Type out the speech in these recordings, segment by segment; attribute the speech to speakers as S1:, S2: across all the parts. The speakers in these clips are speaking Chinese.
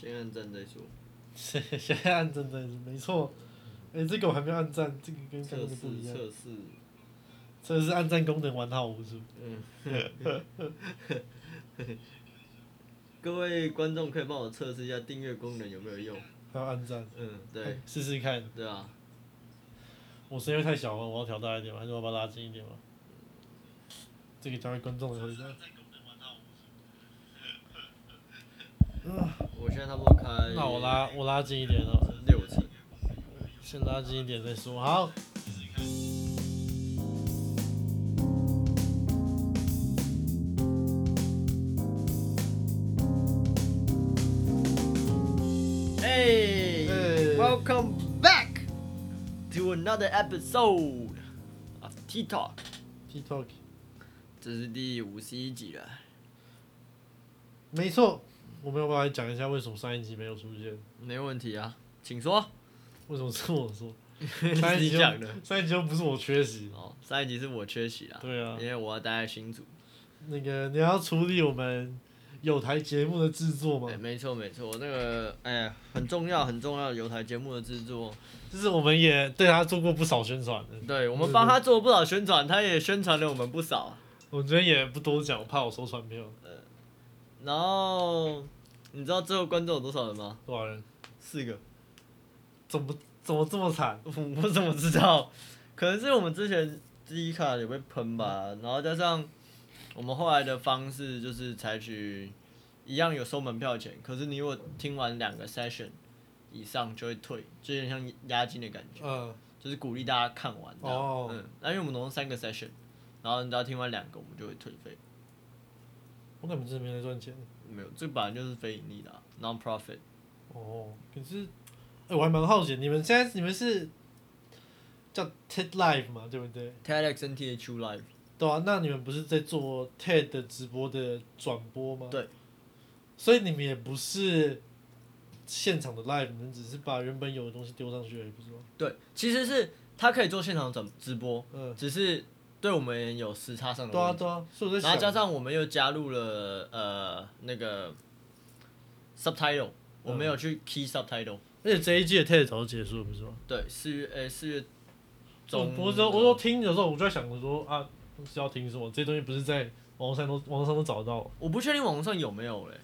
S1: 先按赞再说。
S2: 先先按赞再说没错。哎、这个我还没有按赞，这个跟刚
S1: 测试
S2: 刚的不一样。
S1: 测试，
S2: 测试按赞功能完好无损。
S1: 嗯 各位观众可以帮我测试一下订阅功能有没有用？
S2: 还要按赞，
S1: 嗯，对
S2: 哎，试试看。
S1: 对啊，
S2: 我声音太小了？我要调大一点吗？还是我要把它拉近一点吗？这个交给观众的回答。
S1: 我现在差不多开。
S2: 那我拉我拉近一点哦，
S1: 六次。
S2: 先拉近一点再说。好。
S1: Hey,
S2: Hey.
S1: welcome back to another episode of T Talk。
S2: TikTok，
S1: 这是第五十一集了。
S2: 没错，我们要不要来讲一下为什么上一集没有出现？
S1: 没问题啊，请说。
S2: 为什么是我说？
S1: 你
S2: 上一集
S1: 讲的。
S2: 上一集又不是我缺席。
S1: 哦，上一集是我缺席啦。
S2: 对啊
S1: 因为我要待在新组。
S2: 那个你要处理我们有台节目的制作吗
S1: 对，？没错没错，那个哎呀，很重要很重要有台节目的制作，
S2: 就是我们也对他做过不少宣传的。
S1: 对我们帮他做了不少宣传，他也宣传了我们不少。
S2: 我这边也不多讲，我怕我收传票。
S1: 然后你知道最后观众有多少人吗？
S2: 多少人？
S1: 四个。
S2: 怎么怎么这么惨？
S1: 我怎么知道？可能是我们之前第一卡有被喷吧，然后加上我们后来的方式就是采取一样有收门票钱，可是你如果听完两个 session 以上就会退，就有点像押金的感觉，
S2: 嗯，
S1: 就是鼓励大家看完这样。
S2: 哦
S1: 嗯，那因为我们总共三个 session，然后你只要听完两个，我们就会退费。
S2: 我感觉真的没在赚钱。
S1: 没有，这本来就是非盈利的、啊、non-profit。
S2: 哦，可是，哎、我还蛮好奇，你们现在你们是叫 TED Live 嘛，对不对
S1: ？TEDx NTHU Live。
S2: 对啊，那你们不是在做 TED 的直播的转播吗？
S1: 对。
S2: 所以你们也不是现场的 live，你们只是把原本有的东西丢上去而已，不是吗？
S1: 对，其实是他可以做现场转直播，
S2: 嗯，
S1: 只是对我们有时差上的问题。
S2: 对啊对啊，所以我在
S1: 然后加，上我们又加入了呃那个 subtitle，我们有去 key subtitle。
S2: 而且这一季的 TED 早就结束了，不是吗？
S1: 对，四月诶四月
S2: 我
S1: 中。
S2: 我说我说听的时候，我就在想着说啊，是要听什么？这些东西不是在网络上都网络上都找得到。
S1: 我不确定网络上有没有嘞，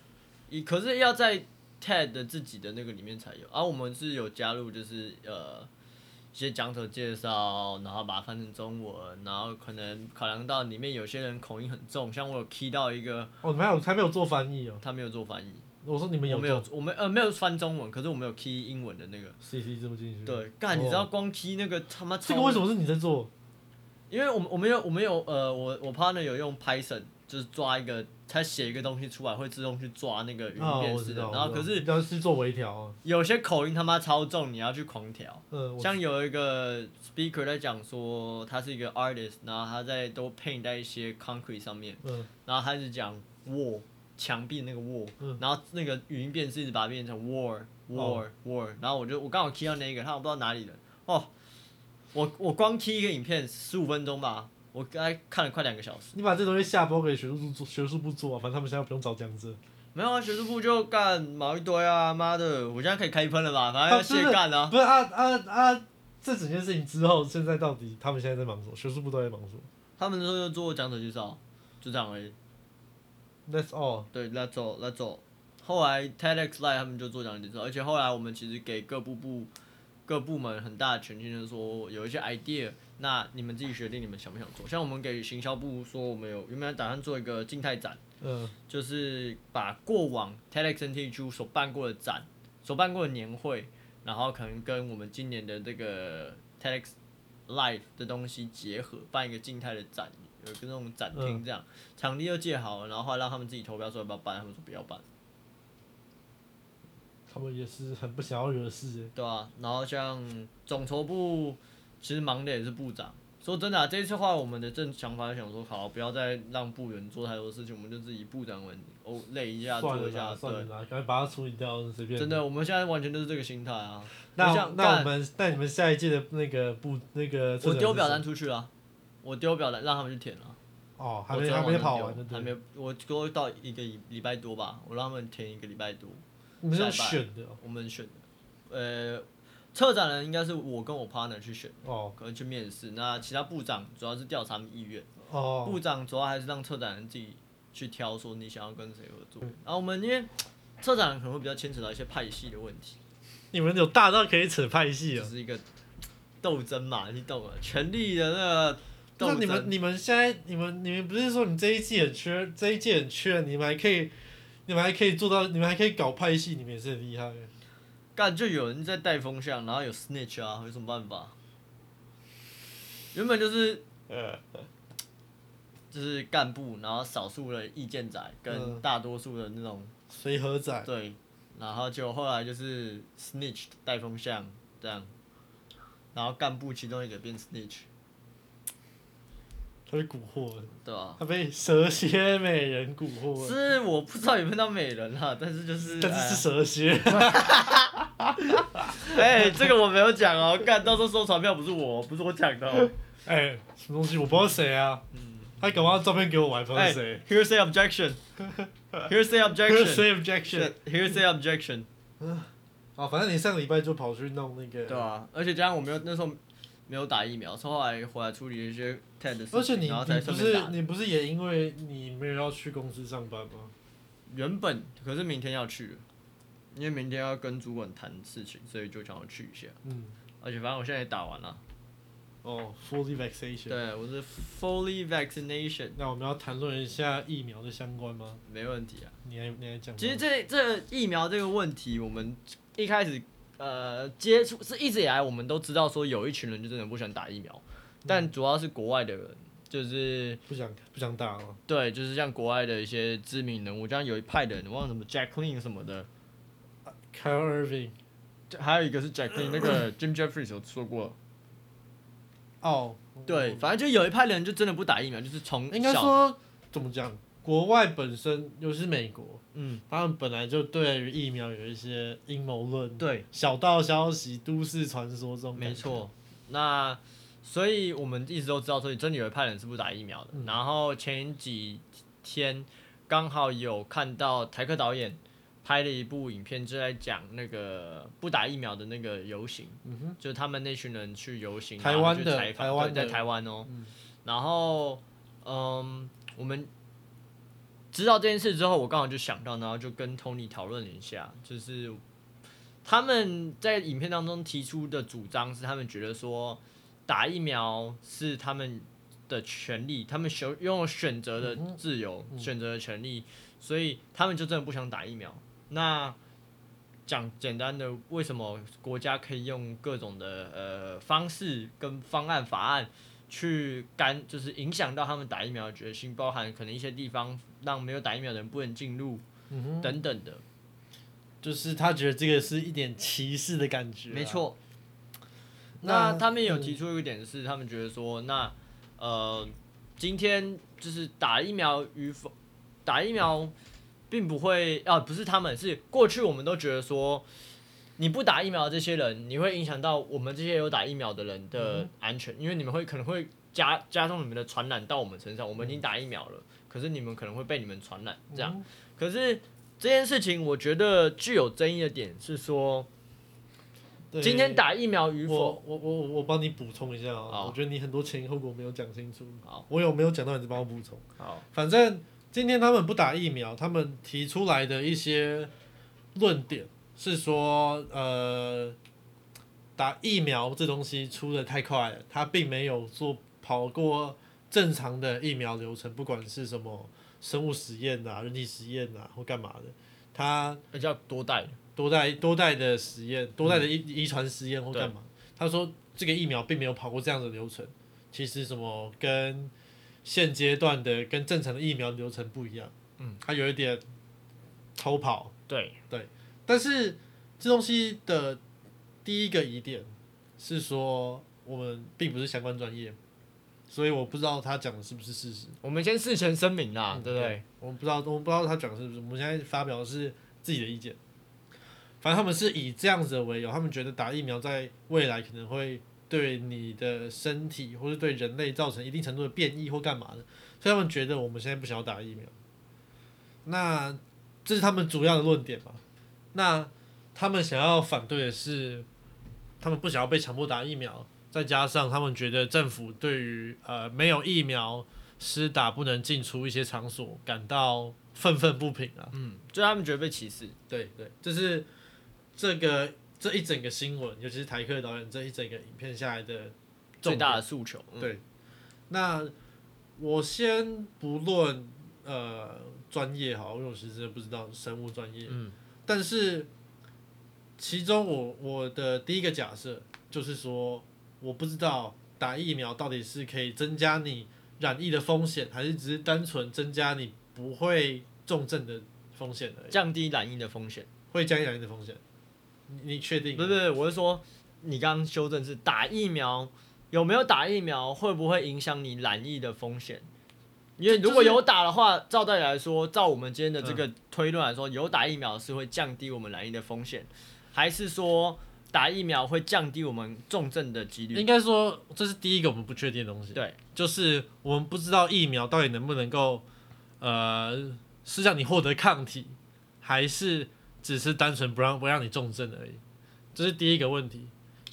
S1: 一可是要在 TED 的自己的那个里面才有。而、我们是有加入，就是呃一些讲者介绍，然后把它翻成中文，然后可能考量到里面有些人口音很重，像我有 key 到一个
S2: 哦，你们还有还没有做翻译哦？
S1: 他没有做翻译，
S2: 我说你们有
S1: 我没有我们呃没有翻中文，可是我们有 key 英文的那个。
S2: CC 这么进去？
S1: 对，干，你知道光 key 那个他妈
S2: 这个为什么是你在做？
S1: 因为我们我们有我们有呃，我我 partner 有用 Python，就是抓一个，他写一个东西出来会自动去抓那个语
S2: 啊，
S1: 音辨识的。然后可是
S2: 要是做微调啊，
S1: 有些口音他妈超重，你要去狂调。
S2: 嗯，
S1: 像有一个 speaker 在讲说他是一个 artist，然后他在都 paint 在一些 concrete 上面，
S2: 嗯。
S1: 然后他是讲 wall 墙壁那个 wall，、
S2: 嗯。
S1: 然后那个语音辨识一直把它变成 war war、war，然后我就我刚好 key 到那个，他我不知道哪里的。哦，我我光 key 一个影片十五分钟吧，我刚才看了快两个小时。
S2: 你把这东西下播给学术部做，学术部做啊，反正他们现在不用找讲者。
S1: 没有啊，学术部就干毛一堆啊！妈的，我现在可以开喷了吧？反正要卸干啊！
S2: 不是啊啊啊！这整件事情之后，现在到底他们现在在忙什么？学术部都在忙什么
S1: 他们那时候就做讲者介绍，就这样而已。
S2: ？That's all。
S1: 对，Let's all Let's all。后来 TEDx Live 他们就做讲者介绍，而且后来我们其实给各部部各部门很大的权限，就是说有一些 idea，那你们自己决定你们想不想做。像我们给行销部说，我们有原本打算做一个静态展，
S2: 嗯。
S1: 就是把过往 TEDx n t g 所办过的展、所办过的年会，然后可能跟我们今年的这个 TEDx Live 的东西结合，办一个静态的展，有一个那种展厅这样，场地又借好了，然后后来让他们自己投票说要不要办，他们说不要办，
S2: 他们也是很不想要惹事欸
S1: 对啊，然后像总筹部，其实忙的也是部长。说真的、啊，这一次话我们的正想法想说，好，不要再让部员做太多事情，我们就自己部长们哦累一下做一下，
S2: 算了。啦，赶快把它处理掉，随便。
S1: 真的，我们现在完全就是这个心态啊。
S2: 那那我们那你们下一届的那个部那个
S1: 我丢表单
S2: 单
S1: 出去了，我丢表单让他们去填了。
S2: 哦，还没还没跑完的，
S1: 还没，我多到一个礼礼拜多吧，我让他们填一个礼拜多，
S2: 你们选的哦
S1: 我们选的，呃，策展人应该是我跟我 partner 去选，
S2: 哦
S1: 可能去面试。那其他部长主要是调查他们意愿，
S2: 哦，
S1: 部长主要还是让策展人自己去挑，说你想要跟谁合作。然后我们因为策展人可能会比较牵扯到一些派系的问题，
S2: 你们有大到可以扯派系啊？
S1: 就是一个斗争嘛，你懂了，权力的那个斗争。
S2: 那你们你们现在你们你们不是说你这一季很缺，这一季很缺，你们还可以，你们还可以做到，你们还可以搞派系，你们也是很厉害的。
S1: 干就有人在带风向，然后有 snitch 啊，有什么办法？原本就是就是干部，然后少数的意见仔跟
S2: 嗯。
S1: 大多数的那种、
S2: 随和仔，
S1: 对，然后就后来就是 snitch 带风向这样，然后干部其中一个变 snitch，
S2: 他被蛊惑了，
S1: 对吧、
S2: 他被蛇蝎美人蛊惑了，
S1: 是我不知道有没有到美人啊，但是就是
S2: 但是是蛇蝎。
S1: 哎、这个我没有讲哦，干到时候收传票不是我，不是我讲的哦。
S2: 哎，什么东西我不知道谁啊？他搞不好照片给我，我还不知道
S1: 哎
S2: 是谁。
S1: ，hearsay objection，hearsay objection。
S2: Say objection。
S1: Here's the objection，
S2: 啊，反正你上个礼拜就跑去弄那个。
S1: 对啊，而且加上我没有那时候没有打疫苗，是后来回来处理一些 TED 的事情，
S2: 而且你
S1: 然后才
S2: 你不。是你不是也因为你没有要去公司上班吗？
S1: 原本可是明天要去了，因为明天要跟主管谈事情，所以就想要去一下。
S2: 嗯，
S1: 而且反正我现在也打完了，
S2: 哦，fully vaccination。
S1: 对，我是 fully vaccination，
S2: 那我们要谈论一下疫苗的相关吗？
S1: 没问题啊。
S2: 你还你还讲？
S1: 其实这这疫苗这个问题，我们一开始呃接触是一直以来我们都知道说有一群人就真的不喜欢打疫苗，但主要是国外的人，就是
S2: 不想不想打了。
S1: 对，就是像国外的一些知名人物，像有一派的人，忘了什么 Jacqueline 什么的，
S2: Kyle Irving。
S1: 还有一个是 Jacqueline，那个 Jim Jeffries 有说过，
S2: 哦，
S1: 对，反正就有一派人就真的不打疫苗，就是从
S2: 应该说怎么讲？国外本身尤其是美国，
S1: 嗯，
S2: 他们本来就对于疫苗有一些阴谋论、
S1: 对，
S2: 小道消息、都市传说这种。
S1: 没。错。那所以我们一直都知道，所以真的有一派人是不打疫苗的。
S2: 嗯
S1: 然后前几天刚好有看到台客导演拍了一部影片，就在讲那个不打疫苗的那个游行，
S2: 嗯哼，
S1: 就是他们那群人去游行，
S2: 台湾的
S1: 然后去采访
S2: 台湾
S1: 对在台湾哦、
S2: 嗯。
S1: 然后嗯，我们知道这件事之后，我刚好就想到，然后就跟 Tony 讨论了一下，就是他们在影片当中提出的主张是，他们觉得说打疫苗是他们的权利，他们选拥有选择的自由、
S2: 嗯。
S1: 选择的权利，所以他们就真的不想打疫苗。那讲简单的，为什么国家可以用各种的呃方式跟方案法案去干，就是影响到他们打疫苗的决心，包含可能一些地方让没有打疫苗的人不能进入
S2: 嗯，
S1: 等等的。
S2: 就是他觉得这个是一点歧视的感觉、啊
S1: 没。错。
S2: 那
S1: 那他们有
S2: 嗯
S1: 提出一个点是，他们觉得说，那呃，今天就是打疫苗与否，打疫苗并不会啊，不是他们是过去我们都觉得说，你不打疫苗的这些人，你会影响到我们这些有打疫苗的人的安全，因为你们会可能会加加重你们的传染到我们身上。我们已经打疫苗了，可是你们可能会被你们传染，这样。
S2: 嗯
S1: 可是这件事情，我觉得具有争议的点是说，
S2: 对
S1: 今天打疫苗与否，
S2: 我我我帮你补充一下啊、
S1: 好
S2: 我觉得你很多前因后果没有讲清楚。
S1: 好，
S2: 我有没有讲到，你就帮我补充。
S1: 好，
S2: 反正今天他们不打疫苗，他们提出来的一些论点是说，呃，打疫苗这东西出的太快了，他并没有做跑过正常的疫苗流程，不管是什么生物实验啊、人体实验啊或干嘛的，他
S1: 那叫多代，
S2: 多代多代的实验，多代的遗遗传实验或干嘛？他说这个疫苗并没有跑过这样的流程，其实什么跟现阶段的跟正常的疫苗流程不一样，
S1: 嗯，
S2: 它有一点偷跑，
S1: 对对，
S2: 但是这东西的第一个疑点是说我们并不是相关专业，所以我不知道他讲的是不是事实，
S1: 我们先事前声明啦，
S2: 嗯
S1: 对不对？？
S2: 我们不知道，我们不知道他讲的是不是，我们现在发表的是自己的意见。反正他们是以这样子的为由，他们觉得打疫苗在未来可能会对你的身体或是对人类造成一定程度的变异或干嘛的，所以他们觉得我们现在不想要打疫苗。那这是他们主要的论点嘛？那他们想要反对的是，他们不想要被强迫打疫苗，再加上他们觉得政府对于呃没有疫苗施打不能进出一些场所感到愤愤不平啊。
S1: 嗯，就他们觉得被歧视。
S2: 对对，这是这个这一整个新闻，尤其是台客导演这一整个影片下来的重
S1: 最大的诉求。嗯
S2: 对，那我先不论呃专业好，因为我其实真的不知道生物专业，
S1: 嗯
S2: 但是其中我我的第一个假设就是说，我不知道打疫苗到底是可以增加你染疫的风险，还是只是单纯增加你不会重症的风险而已，
S1: 降低染疫的风险。
S2: 会降低染疫的风险。你你确定？
S1: 不是不是，我是说，你刚刚修正是打疫苗有没有打疫苗会不会影响你染疫的风险？因为如果有打的话，照道理来说，照我们今天的这个推论来说，有打疫苗是会降低我们染疫的风险，还是说打疫苗会降低我们重症的几率？
S2: 应该说这是第一个我们不确定的东西。
S1: 对，
S2: 就是我们不知道疫苗到底能不能够，呃，是让你获得抗体，还是只是单纯不让不让你重症而已，这是第一个问题。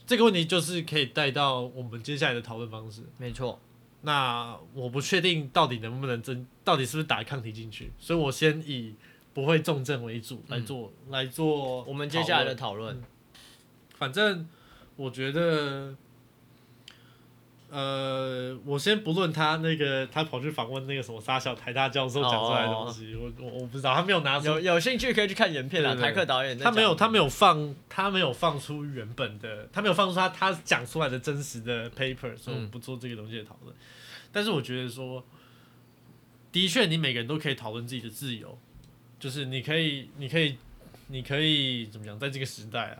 S2: 这个问题就是可以带到我们接下来的讨论方式。
S1: 没错，
S2: 那我不确定到底能不能增，到底是不是打抗体进去，所以我先以不会重症为主来做、来做
S1: 我们接下来的
S2: 讨论。
S1: 讨论，
S2: 反正我觉得，呃，我先不论他那个他跑去访问那个什么沙小台大教授讲出来的东西，我我我不知道，他没有拿出
S1: 有有兴趣可以去看原片啦。
S2: 对对对
S1: 台客导演
S2: 他没有，他没有放，他没有放出原本的，他没有放出他他讲出来的真实的 paper，所以我们不做这个东西的讨论。但是我觉得说，的确，你每个人都可以讨论自己的自由，就是你可以，你可以，你可以怎么讲，在这个时代啊，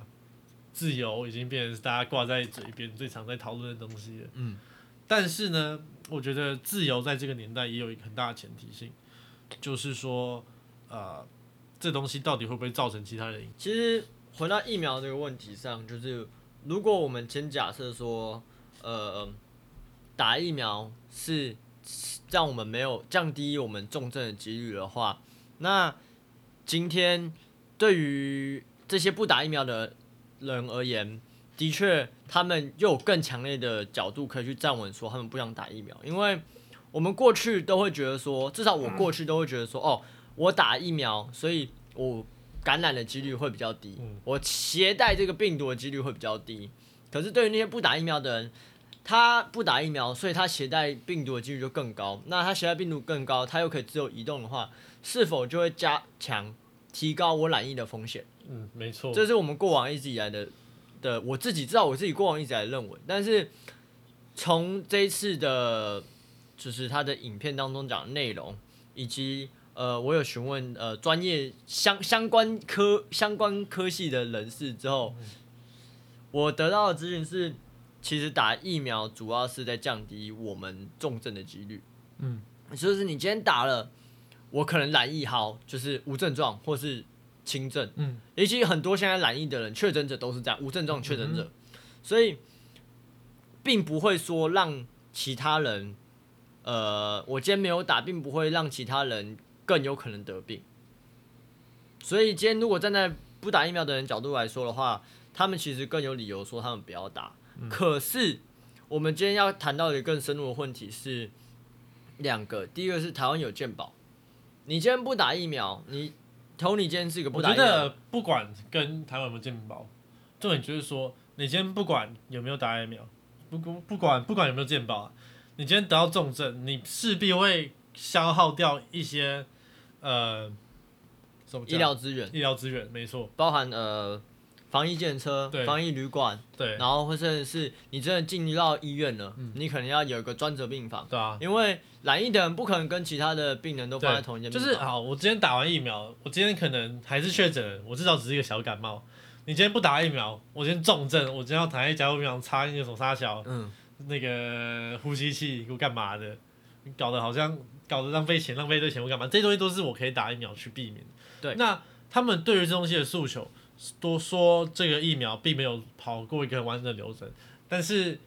S2: 自由已经变成是大家挂在嘴边最常在讨论的东西了。
S1: 嗯，
S2: 但是呢，我觉得自由在这个年代也有一个很大的前提性，就是说，呃，这东西到底会不会造成其他人？
S1: 其实回到疫苗这个问题上，就是如果我们先假设说，呃，打疫苗是让我们没有降低我们重症的几率的话，那今天对于这些不打疫苗的人而言，的确他们又有更强烈的角度可以去站稳说他们不想打疫苗，因为我们过去都会觉得说，至少我过去都会觉得说，哦，我打疫苗，所以我感染的几率会比较低，
S2: 嗯
S1: 我携带这个病毒的几率会比较低。可是对于那些不打疫苗的人，他不打疫苗，所以他携带病毒的几率就更高。那他携带病毒更高，他又可以自由移动的话，是否就会加强提高我染疫的风险？
S2: 嗯，没错，
S1: 这是我们过往一直以来的的，我自己知道我自己过往一直以来认为，但是从这一次的，就是他的影片当中讲的内容，以及呃，我有询问呃专业相相关科相关科系的人士之后，我得到的资讯是，其实打疫苗主要是在降低我们重症的几率。
S2: 嗯，
S1: 就是你今天打了，我可能染疫好，就是无症状或是轻症。
S2: 嗯，
S1: 尤其很多现在染疫的人，确诊者都是这样，无症状确诊者，所以并不会说让其他人，呃，我今天没有打，并不会让其他人更有可能得病。所以今天如果站在不打疫苗的人角度来说的话，他们其实更有理由说他们不要打。可是我们今天要谈到一个更深入的问题是两个，第一个是台湾有健保，你今天不打疫苗，你投你今天是一个不
S2: 我
S1: 打疫苗，
S2: 觉得不管跟台湾有没有健保，重点就是说，你今天不管有没有打疫苗，不不不管不管有没有健保啊，你今天得到重症，你势必会消耗掉一些呃什么讲？
S1: 医疗资源。
S2: 医疗资源，没错，
S1: 包含呃防疫检车、防疫旅馆，
S2: 对
S1: 然后或者是你真的进入到医院了，你可能要有一个专责病房，
S2: 对啊，
S1: 因为染疫的人不可能跟其他的病人都放在同一间病房，
S2: 就是好，我今天打完疫苗，我今天可能还是确诊，我至少只是一个小感冒。你今天不打疫苗，我今天重症，我今天要躺在加护病房插那个手插小
S1: 嗯，
S2: 那个呼吸器，给我干嘛的？你搞得好像搞得浪费钱，浪费一堆钱，我干嘛？这些东西都是我可以打疫苗去避免。
S1: 对
S2: 那他们对于这东西的诉求，都说这个疫苗并没有跑过一个完整的流程，但是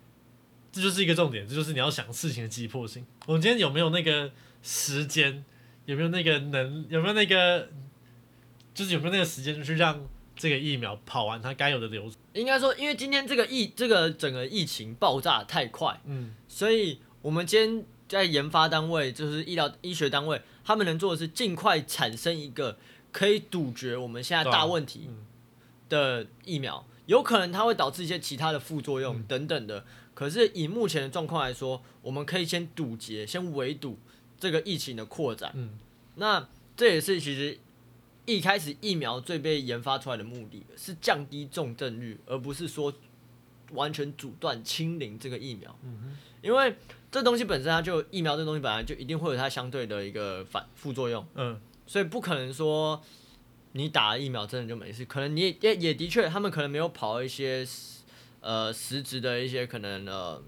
S2: 这就是一个重点，这就是你要想事情的急迫性。我们今天有没有那个时间？有没有那个能？有没有那个？就是有没有那个时间去让这个疫苗跑完它该有的流程。
S1: 应该说，因为今天这个疫这个整个疫情爆炸太快，
S2: 嗯，
S1: 所以我们今天在研发单位，就是医疗医学单位，他们能做的是尽快产生一个可以杜绝我们现在大问题
S2: 嗯
S1: 的疫苗。有可能它会导致一些其他的副作用
S2: 嗯
S1: 等等的，可是以目前的状况来说，我们可以先堵截、先围堵这个疫情的扩展。
S2: 嗯，
S1: 那这也是其实一开始疫苗最被研发出来的目的，是降低重症率，而不是说完全阻断清零这个疫苗。嗯因为这东西本身它就疫苗这东西本来就一定会有它相对的一个反副作用，
S2: 嗯，
S1: 所以不可能说你打了疫苗真的就没事。可能你也也的确，他们可能没有跑一些呃实质的一些可能呃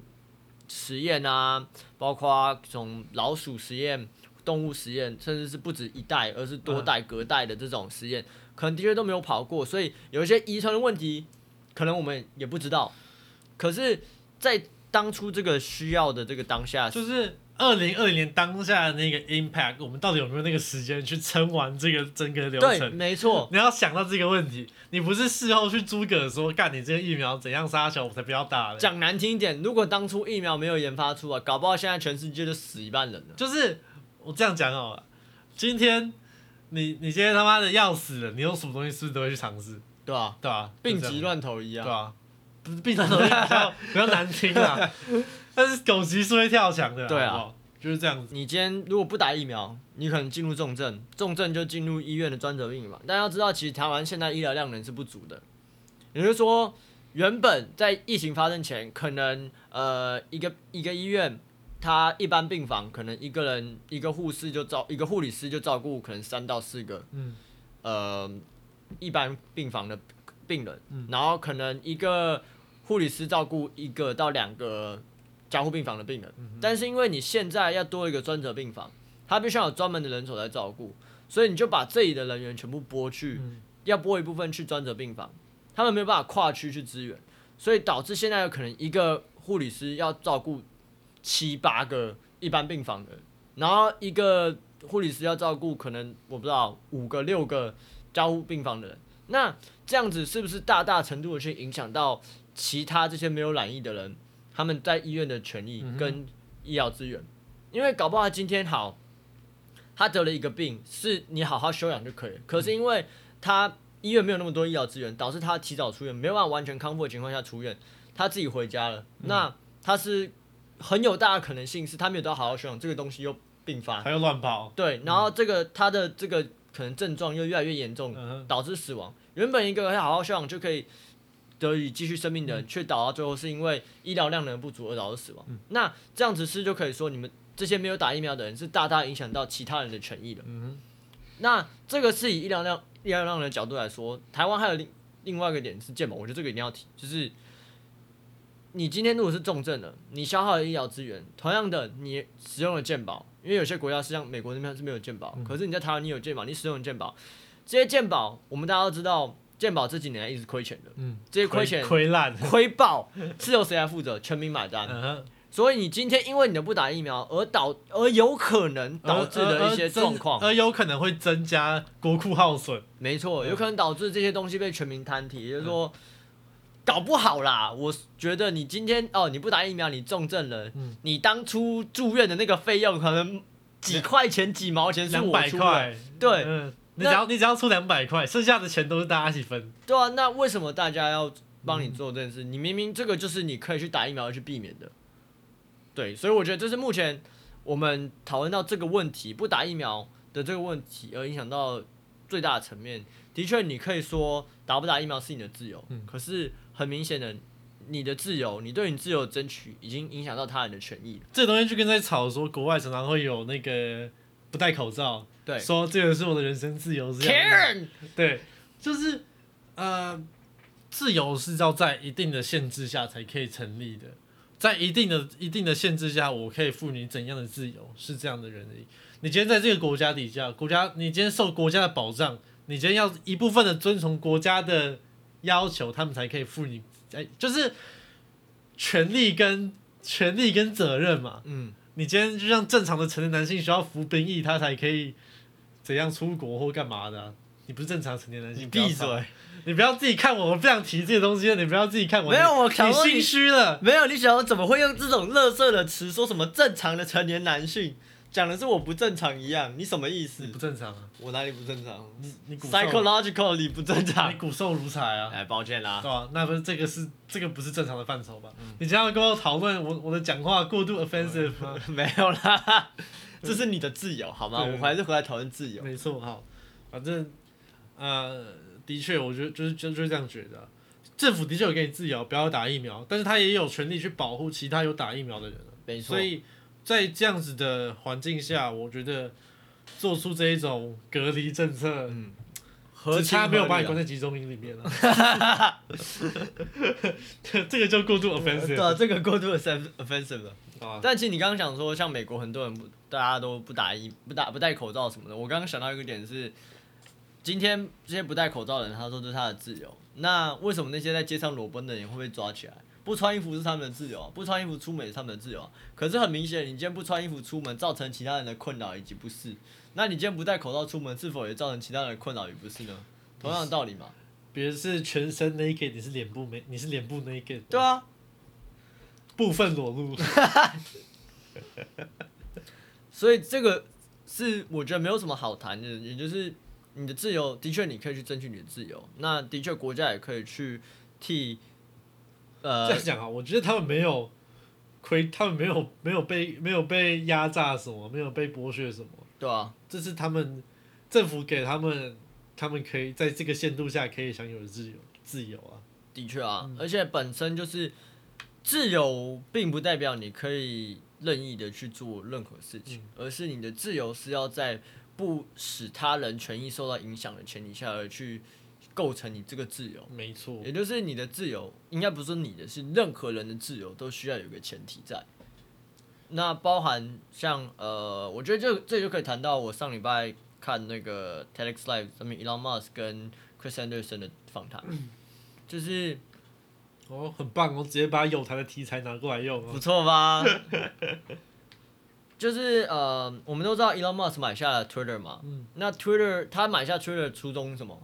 S1: 实验啊，包括这种老鼠实验、动物实验，甚至是不止一代，而是多代隔代的这种实验，可能的确都没有跑过，所以有一些遗传的问题，可能我们也不知道。可是，在当初这个需要的这个当下，
S2: 就是二零二零年当下的那个 impact，我们到底有没有那个时间去撑完这个整个流
S1: 对，
S2: 程？
S1: 没错，
S2: 你要想到这个问题，你不是事后去诸葛说干你这个疫苗怎样杀小，我才不要打嘞。
S1: 讲难听一点，如果当初疫苗没有研发出来，搞不好现在全世界就死一半人了。
S2: 就是我这样讲好了，今天你你今天他妈的要死了，你用什么东西是不是都会去尝试？
S1: 对吧、
S2: 对吧、就这样
S1: 病急乱投医啊。
S2: 对啊，不是病急乱投医比较 比较难听啊，但是狗急是会跳墙的，
S1: 对啊。
S2: 好不好，就是这样子。
S1: 你今天如果不打疫苗，你可能进入重症，重症就进入医院的专责病房。但要知道，其实台湾现在医疗量能是不足的，也就是说，原本在疫情发生前，可能呃一个一个医院，它一般病房可能一个人一个护士就照一个护理师就照顾可能三到四个，
S2: 嗯，
S1: 呃一般病房的病人，
S2: 嗯。
S1: 然后可能一个护理师照顾一个到两个加护病房的病人，
S2: 嗯
S1: 但是因为你现在要多一个专责病房，他必须要有专门的人手来照顾，所以你就把这里的人员全部拨去，
S2: 嗯。
S1: 要拨一部分去专责病房，他们没有办法跨区去支援，所以导致现在有可能一个护理师要照顾七八个一般病房的人，然后一个护理师要照顾可能我不知道五个六个加护病房的人，那这样子是不是大大程度的去影响到其他这些没有染疫的人，他们在医院的权益跟医疗资源？因为搞不好他今天好，他得了一个病，是你好好休养就可以了，可是因为他医院没有那么多医疗资源，导致他提早出院，没有办法完全康复的情况下出院，他自己回家了，那他是很有大的可能性是他没有得到好好休养，这个东西又并发，
S2: 还要乱跑，
S1: 对，然后这个他的这个可能症状又越来越严重，导致死亡。原本一个好好休养就可以得以继续生命的人，却倒到最后是因为医疗量能不足而导致死亡。那这样子是就可以说，你们这些没有打疫苗的人是大大影响到其他人的权益的。
S2: 嗯
S1: 那这个是以医疗量医疗量的角度来说，台湾还有另另外一个点是健保，我觉得这个一定要提，就是你今天如果是重症了，你消耗了医疗资源，同样的你使用了健保，因为有些国家是像美国那边是没有健保，可是你在台湾你有健保，你使用了健保，这些健保我们大家都知道，健保这几年来一直亏钱的，
S2: 嗯，
S1: 这些亏钱
S2: 亏烂，
S1: 亏爆是由谁来负责？全民买单。
S2: 嗯，
S1: 所以你今天因为你的不打疫苗而导而有可能导致的一些状况，
S2: 而有可能会增加国库耗损。
S1: 没错，有可能导致这些东西被全民摊提，也就是说，搞不好啦。我觉得你今天哦，你不打疫苗，你重症了，
S2: 嗯。
S1: 你当初住院的那个费用可能几块钱、几毛钱是我出的，
S2: 块，
S1: 对
S2: 嗯，你只要你只要出两百块，剩下的钱都是大家一起分。
S1: 对啊。那为什么大家要帮你做这件事？你明明这个就是你可以去打疫苗去避免的，对，所以我觉得这是目前我们讨论到这个问题，不打疫苗的这个问题而影响到最大的层面。的确，你可以说打不打疫苗是你的自由，
S2: 嗯
S1: 可是很明显的，你的自由，你对你自由的争取，已经影响到他人的权益了。
S2: 这东西就跟在吵说，国外常常会有那个不戴口罩，
S1: 对
S2: 说这个是我的人身自由，是这样对，就是呃，自由是要在一定的限制下才可以成立的，在一定的一定的限制下，我可以赋予你怎样的自由，是这样的人而已。你今天在这个国家底下，国家你今天受国家的保障，你今天要一部分的遵从国家的要求，他们才可以赋予你，哎，就是权利跟权利跟责任嘛。
S1: 嗯，
S2: 你今天就像正常的成年男性需要服兵役，他才可以怎样出国或干嘛的啊、你不是正常成年男性，
S1: 你闭嘴。
S2: 你不要自己看我，我不想提这些东西了，你不要自己看我。
S1: 没有我你
S2: 你心虚了。
S1: 没有，你想要怎么会用这种垃圾的词说什么正常的成年男性，讲的是我不正常一样，你什么意思
S2: 你？不正常啊！
S1: 我哪里不正常
S2: 你你
S1: 不正常你。
S2: 骨瘦如柴啊！
S1: 哎，抱歉啦
S2: 对。啊？那不是这个是这个不是正常的范畴吧？
S1: 嗯
S2: 你这样跟我讨论我我的讲话过度 offensive 吗？
S1: 没有啦，这是你的自由，好吗？
S2: 对
S1: 我们还是回来讨论自由。
S2: 没错，好，反正呃，的确，我觉得就是就就是这样觉得啊、政府的确有给你自由，不要打疫苗，但是他也有权利去保护其他有打疫苗的人啊
S1: 没错
S2: 所，以在这样子的环境下，我觉得做出这一种隔离政策，
S1: 嗯，
S2: 只差没有把你关在集中营里面了。这个叫过度 offensive
S1: 啊，这个过度的 offensive 了。
S2: 啊！
S1: 但其实你刚刚讲说，像美国很多人不，大家都不打疫、不打不戴口罩什么的。我刚刚想到一个点是，今天这些不戴口罩的人，他说这是他的自由。那为什么那些在街上裸奔的人会被抓起来？不穿衣服是他们的自由啊，不穿衣服出门也是他们的自由啊。可是很明显，你今天不穿衣服出门，造成其他人的困扰以及不适。那你今天不戴口罩出门，是否也造成其他人的困扰与不适呢？同样的道理嘛。
S2: 别人是全身 naked，你是脸部没，你是脸部 naked，
S1: 对啊，
S2: 部分裸露。
S1: 所以这个是我觉得没有什么好谈的，也就是你的自由，的确你可以去争取你的自由，那的确国家也可以去替呃，
S2: 这
S1: 呃
S2: 样，讲啊，我觉得他们没有亏，他们没有没有被没有被压榨什么，没有被剥削什么，
S1: 对啊，
S2: 这是他们政府给他们，他们可以在这个限度下可以享有的自由自由啊。
S1: 的确啊，而且本身就是自由，并不代表你可以任意的去做任何事情，而是你的自由是要在不使他人权益受到影响的前提下而去构成你这个自由。
S2: 没错，
S1: 也就是你的自由，应该不是说你的，是任何人的自由都需要有一个前提在。那包含像呃，我觉得这这就可以谈到我上礼拜看那个 TEDx Live 上面 Elon Musk 跟 Chris Anderson 的访谈，就是
S2: 哦，很棒哦，直接把有台的题材拿过来用
S1: 不
S2: 哦。
S1: 错吧？就是呃，我们都知道 Elon Musk 买下了 Twitter 嘛，
S2: 嗯
S1: 那 Twitter 他买下 Twitter 的初衷是什么？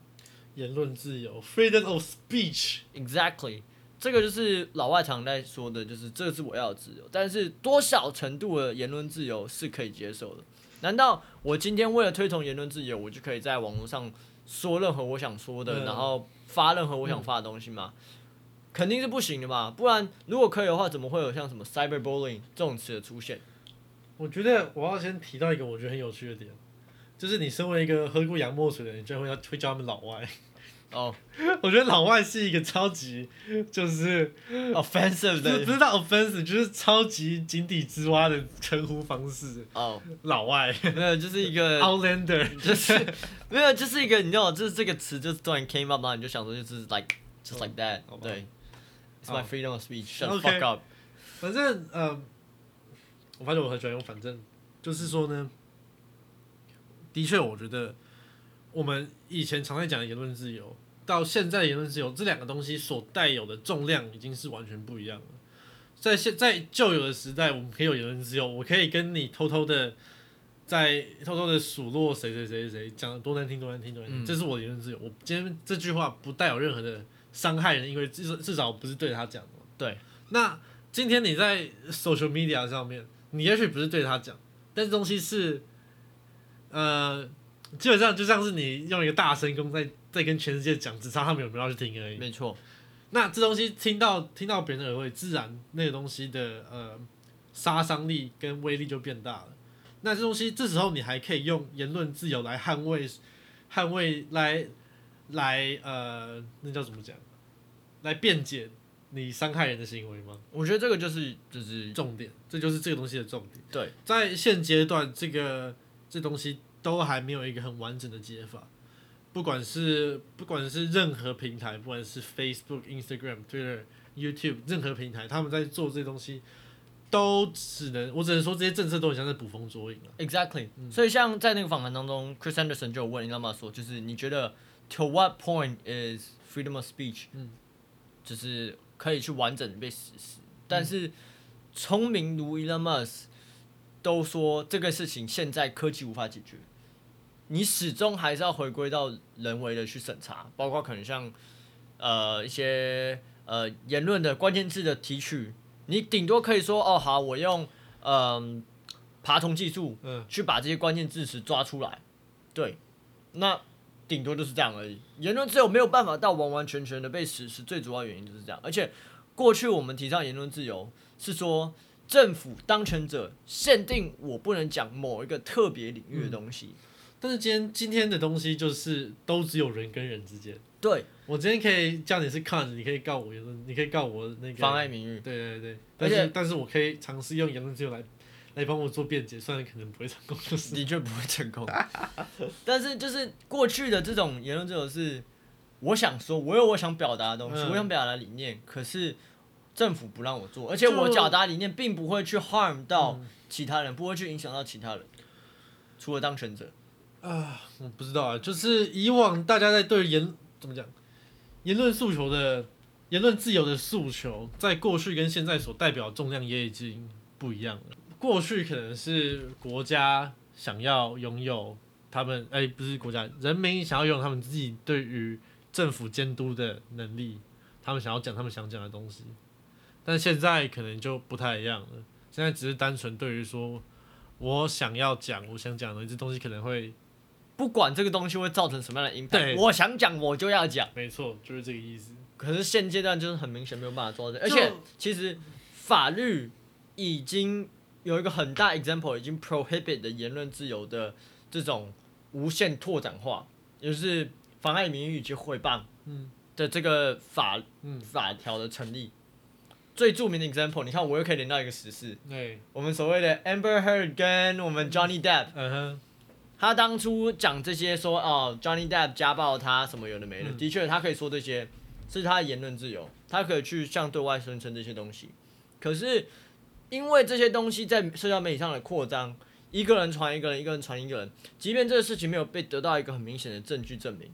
S2: 言论自由，freedom of speech。
S1: Exactly，这个就是老外常在说的，就是这个是我要的自由，但是多少程度的言论自由是可以接受的？难道我今天为了推崇言论自由，我就可以在网络上说任何我想说的，
S2: 嗯
S1: 然后发任何我想发的东西吗？肯定是不行的嘛，不然如果可以的话，怎么会有像什么 cyberbullying 这种词的出现？
S2: 我觉得我要先提到一个我觉得很有趣的点，就是你身为一个喝过洋墨水的人，你居然会要会叫他们老外。
S1: 哦、
S2: 我觉得老外是一个超级，就是
S1: offensive 的。
S2: 不不是到 offensive，就是超级井底之蛙的称呼方式。
S1: 哦，
S2: 老外。
S1: 没有，就是一个，
S2: Outlander，
S1: 就是没有，就是一个你知道，就是这个词就是突然 came up，然后你就想说就是 like just like that，对，It's my freedom of the
S2: OK
S1: fuck up。
S2: 反正呃，我发现我很喜欢用反正，就是说呢，的确，我觉得我们以前常在讲的言论自由，到现在的言论自由，这两个东西所带有的重量已经是完全不一样了。在现在旧有的时代，我们可以有言论自由，我可以跟你偷偷的在偷偷的数落谁谁谁谁讲的多难听多难听多难听，
S1: 嗯
S2: 这是我的言论自由。我今天这句话不带有任何的 伤害人，因为至少至少不是对他讲的。
S1: 对，
S2: 那今天你在 social media 上面，你也许不是对他讲，但这东西是，呃，基本上就像是你用一个大声公在在跟全世界讲，只差他们有没有要去听而已。
S1: 没错，
S2: 那这东西听到听到别人的耳朵里，自然那个东西的呃杀伤力跟威力就变大了。那这东西这时候你还可以用言论自由来捍卫捍卫来来呃那叫怎么讲？来辩解你伤害人的行为吗？
S1: 我觉得这个就是就是
S2: 重点，这就是这个东西的重点。
S1: 对，
S2: 在现阶段，这个这东西都还没有一个很完整的解法。不管是不管是任何平台，不管是 Facebook、Instagram、Twitter、YouTube，任何平台，他们在做这些东西，都只能我只能说这些政策都很像在捕风捉影了。
S1: exactly。所以像在那个访谈当中，Chris Anderson 就有问 Elon Musk 说，就是你觉得 to what point is freedom of speech，
S2: 嗯
S1: 就是可以去完整的被实施？但是聪明如 Elon Musk 都说这个事情现在科技无法解决。你始终还是要回归到人为的去审查，包括可能像呃一些呃言论的关键字的提取，你顶多可以说哦好，我用嗯、爬虫技术
S2: 嗯，
S1: 去把这些关键字词抓出来，对，那顶多就是这样而已。言论自由没有办法到完完全全的被实施，最主要原因就是这样。而且过去我们提倡言论自由是说政府当权者限定我不能讲某一个特别领域的东西，
S2: 但是今天今天的东西就是都只有人跟人之间。
S1: 对，
S2: 我今天可以叫你是 con，你可以告我言论，你可以告我那个
S1: 妨碍名誉。
S2: 对对对，
S1: 而且
S2: 但是但是我可以尝试用言论自由来来帮我做辩解，虽然可能不会成功，就是
S1: 的确不会成功。但是就是过去的这种言论自由是，我想说，我有我想表达的东西，
S2: 嗯
S1: 我想表达的理念，可是政府不让我做，而且我表达理念并不会去 harm 到
S2: 嗯
S1: 其他人，不会去影响到其他人，除了当权者。
S2: 啊，我不知道啊，就是以往大家在对言怎么讲，言论诉求的言论自由的诉求，在过去跟现在所代表的重量也已经不一样了。过去可能是国家想要拥有他们，哎、不是国家，人民想要拥有他们自己对于政府监督的能力，他们想要讲他们想讲的东西。但现在可能就不太一样了，现在只是单纯对于说，我想要讲我想讲的东西，这东西可能会
S1: 不管这个东西会造成什么样的影
S2: 对
S1: 响，我想讲我就要讲。
S2: 没错，就是这个意思。
S1: 可是现阶段就是很明显没有办法做到这，而且其实法律已经有一个很大 example，已经 prohibit 的言论自由的这种无限拓展化，也就是妨碍名誉以及诽谤
S2: 嗯。
S1: 的这个法
S2: 嗯，
S1: 法条的成立。最著名的 example，你看我又可以连到一个时事，
S2: 对，
S1: 我们所谓的 Amber Heard 跟我们 Johnny Depp，
S2: 嗯哼，
S1: 他当初讲这些说哦，Johnny Depp 家暴他什么有的没的，
S2: 嗯。
S1: 的确他可以说这些，是他的言论自由，他可以去向对外声称这些东西。可是因为这些东西在社交媒体上的扩张，一个人传一个人，一个人传一个人，即便这个事情没有被得到一个很明显的证据证明，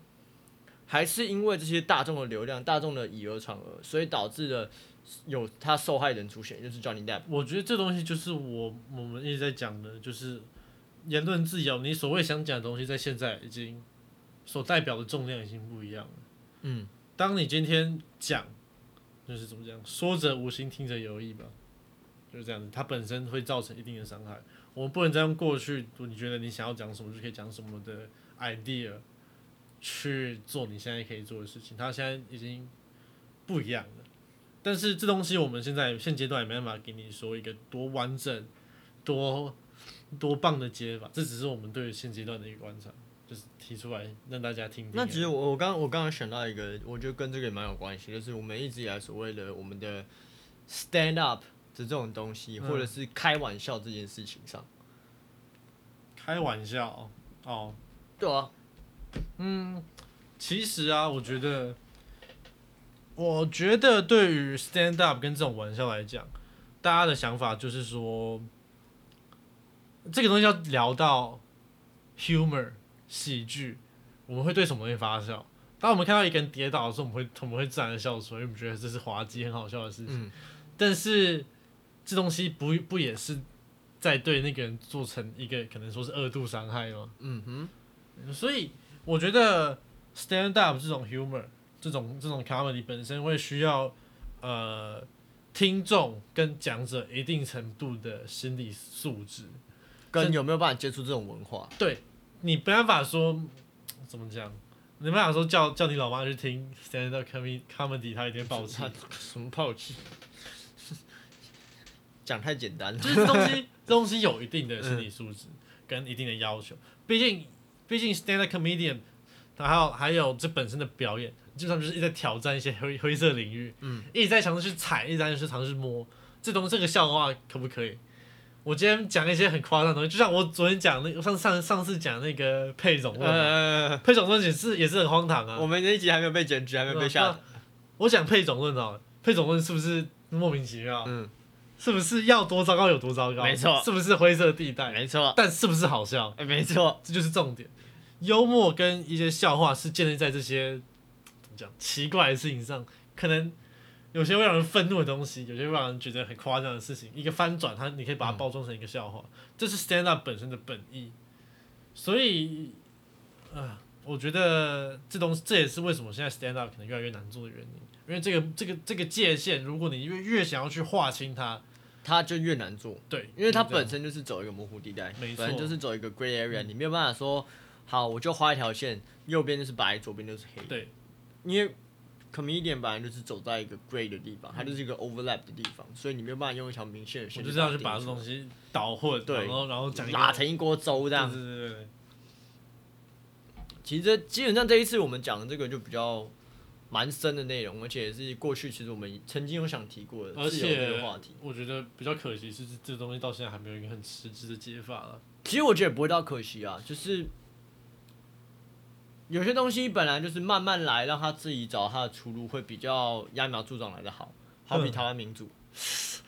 S1: 还是因为这些大众的流量、大众的以讹传讹，所以导致了有他受害人出现，就是 Johnny Depp。
S2: 我觉得这东西就是我我们一直在讲的，就是言论自由。你所谓想讲的东西，在现在已经所代表的重量已经不一样了。
S1: 嗯，
S2: 当你今天讲，就是怎么讲，说者无心，听者有意吧，就是这样子。它本身会造成一定的伤害。我们不能再用过去你觉得你想要讲什么就可以讲什么的 idea 去做你现在可以做的事情。它现在已经不一样了。但是这东西我们现在现阶段也没办法给你说一个多完整、多多棒的解法，这只是我们对于现阶段的一个观察，就是提出来让大家听听。
S1: 那其实我我刚我刚刚想到一个，我觉得跟这个也蛮有关系，就是我们一直以来所谓的我们的 stand up 的这种东西，
S2: 嗯。
S1: 或者是开玩笑这件事情上，
S2: 开玩笑？哦，
S1: 对啊，嗯
S2: 其实啊，我觉得，我觉得对于 stand up 跟这种玩笑来讲，大家的想法就是说，这个东西要聊到 humor 喜剧，我们会对什么东西发笑？当我们看到一个人跌倒的时候，我们会我们会自然的笑出来，因为我们觉得这是滑稽很好笑的事情。
S1: 嗯，
S2: 但是这东西不不也是在对那个人做成一个可能说是二度伤害吗？
S1: 嗯哼，
S2: 所以我觉得 stand up 这种 humor 这种这种 comedy 本身会需要呃听众跟讲者一定程度的心理素质。
S1: 跟有没有办法接触这种文化？
S2: 对你没办法说怎么讲，你没办法说叫叫你老妈去听 stand up comedy comedy，她一定会爆气。
S1: 他 什么暴气？讲太简单了。
S2: 就是这东西，这 东西有一定的心理素质跟一定的要求。毕竟，毕竟 stand up comedian，它还有还有这本身的表演，基本上就是一直在挑战一些 灰灰色领域，
S1: 嗯，
S2: 一直在尝试去踩，一直在去尝试摸。这东这个笑话可不可以？我今天讲一些很夸张的东西，就像我昨天讲那个上上上次讲那个配种论嘛，
S1: 呃，
S2: 配种论也是也是很荒唐啊。
S1: 我们那一集还没有被剪辑，还没有被下
S2: 那我讲配种论哦，配种论是不是莫名其妙？
S1: 嗯，
S2: 是不是要多糟糕有多糟糕？
S1: 没错
S2: 是不是灰色地带？
S1: 没错，
S2: 但是不是好笑？
S1: 哎没错，
S2: 这就是重点。幽默跟一些笑话是建立在这些怎么讲奇怪的事情上，可能有些会让人愤怒的东西，有些会让人觉得很夸张的事情，一个翻转，它你可以把它包装成一个笑话，这是 stand up 本身的本意。所以啊，我觉得这东西这也是为什么现在 stand up 可能越来越难做的原因，因为这个这个这个界限，如果你越越想要去划清它，
S1: 它就越难做，
S2: 对，
S1: 因为它本身就是走一个模糊地带，
S2: 没错。
S1: 本身就是走一个 gray area，、你没有办法说，好，我就画一条线，右边就是白，左边就是黑。
S2: 对，
S1: 因为 comedian 本来就是走在一个 gray 的地方，它就是一个 overlap 的地方，所以你没有办法用一条明线的线
S2: 我就是要去把这东西捣混，
S1: 对。
S2: 然后然后讲一个
S1: 拉成一锅粥这样。
S2: 对。对对对，
S1: 其实这基本上这一次我们讲的这个就比较蛮深的内容，而且也是过去其实我们曾经有想提过的
S2: 而
S1: 自由这
S2: 且
S1: 个话题。
S2: 我觉得比较可惜是这这东西到现在还没有一个很实质的解法了。
S1: 其实我觉得也不会到可惜啊，就是有些东西本来就是慢慢来，让他自己找他的出路，会比较揠苗助长来的好。好比
S2: 嗯
S1: 台湾民主，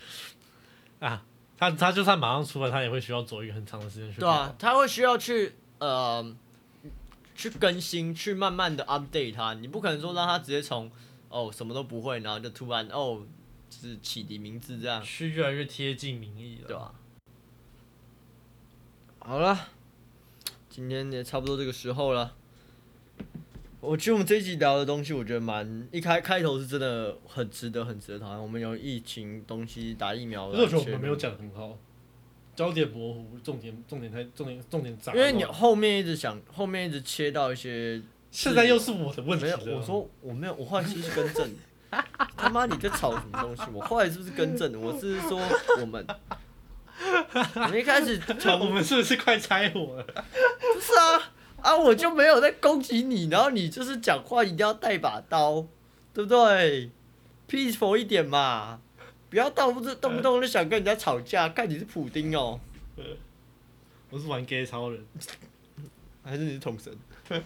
S2: 啊，他他就算马上出来，他也会需要走一个很长的时间去。
S1: 对啊，，他会需要去呃去更新，去慢慢的 update 它。你不可能说让他直接从哦什么都不会，然后就突然哦就是启迪名字这样，
S2: 是越来越贴近民意了。
S1: 对吧、好了，今天也差不多这个时候了。我觉得我们这一集聊的东西，我觉得蛮一开开头是真的很值得，很值得讨论。我们有疫情东西，打疫苗，
S2: 可是我觉得我们没有讲很好，焦点模糊，重点重点太重点重点杂
S1: 因。为你后面一直想，后面一直切到一些
S2: 现在又是我的问题
S1: 没
S2: 了。
S1: 有，我说我没有，我后来是不是更正？他妈你在吵什么东西？我后来是不是更正？我是说我们，我们一开始
S2: 我们是不是快拆我了？
S1: 不是啊啊，我就没有在攻击你，然后你就是讲话一定要带把刀，对不对？peaceful 一点嘛，不要动不动动不动就想跟人家吵架，看你是普丁哦，
S2: 我是玩 gay 超人，
S1: 还是你是统神？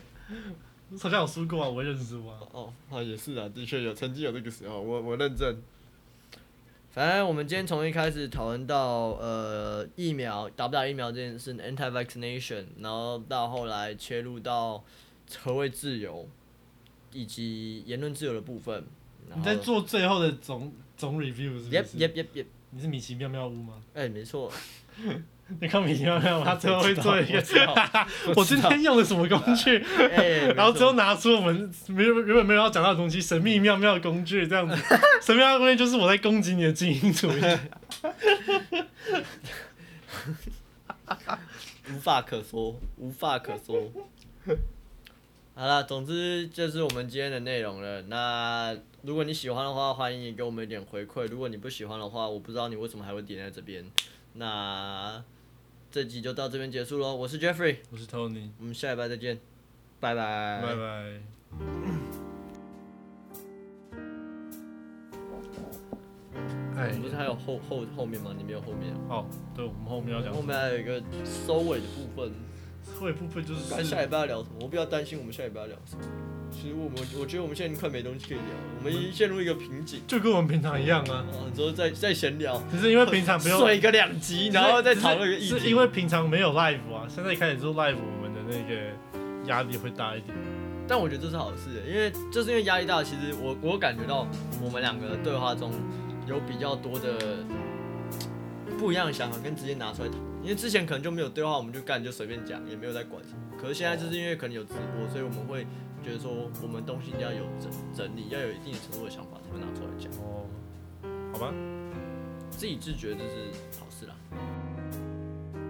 S2: 吵架有输过啊，我也认输啊。
S1: 哦，啊也是啊，的确有，曾经有这个时候，我我认证。反正我们今天从一开始讨论到呃疫苗打不打疫苗这件事，anti-vaccination，然后到后来切入到何谓自由，以及言论自由的部分。
S2: 你在做最后的总总 review 是不
S1: Yep
S2: 是
S1: yep yep yep，
S2: 你是米奇妙妙屋吗？
S1: 哎、没错，
S2: 你看米奇妙妙屋，他最后会做一个
S1: 我，
S2: 今天用了什么工具？
S1: 哎、
S2: 然后最后拿出我们没有原本没有要讲到的东西，神秘妙妙工具这样子。神秘妙妙工具就是我在攻击你的精英主义。
S1: 无话可说，无话可说。好了，总之就是我们今天的内容了。那如果你喜欢的话，欢迎你给我们一点回馈；如果你不喜欢的话，我不知道你为什么还会点在这边。那这集就到这边结束喽。我是 Jeffrey，
S2: 我是 Tony，
S1: 我们下礼拜再见，拜拜。
S2: 拜拜。哎
S1: 我们不是还有后后后面吗？你没有后面啊。
S2: 哦，对，我们后面要讲
S1: 后面还有一个收尾的部分。
S2: 后一部分就是
S1: 看下礼拜要聊什么，我比较担心我们下礼拜要聊什么。其实我们我觉得我们现在已经快没东西可以聊了，我们已经陷入一个瓶颈。
S2: 就跟我们平常一样啊，
S1: 哦，之后再再闲聊，
S2: 只是因为平常没有
S1: 睡个两集，然后再讨论一个议题。
S2: 是因为平常没有 live 啊，现在开始做 live，我们的那个压力会大一点。
S1: 但我觉得这是好事，因为就是因为压力大，其实我我感觉到我们两个的对话中有比较多的不一样的想法，跟直接拿出来谈。因为之前可能就没有对话，我们就干就随便讲，也没有在管什么。可是现在就是因为可能有直播，所以我们会觉得说我们东西一定要有整整理，要有一定程度的想法才会拿出来讲。
S2: 哦，好吧。
S1: 自己自觉就是好事啦。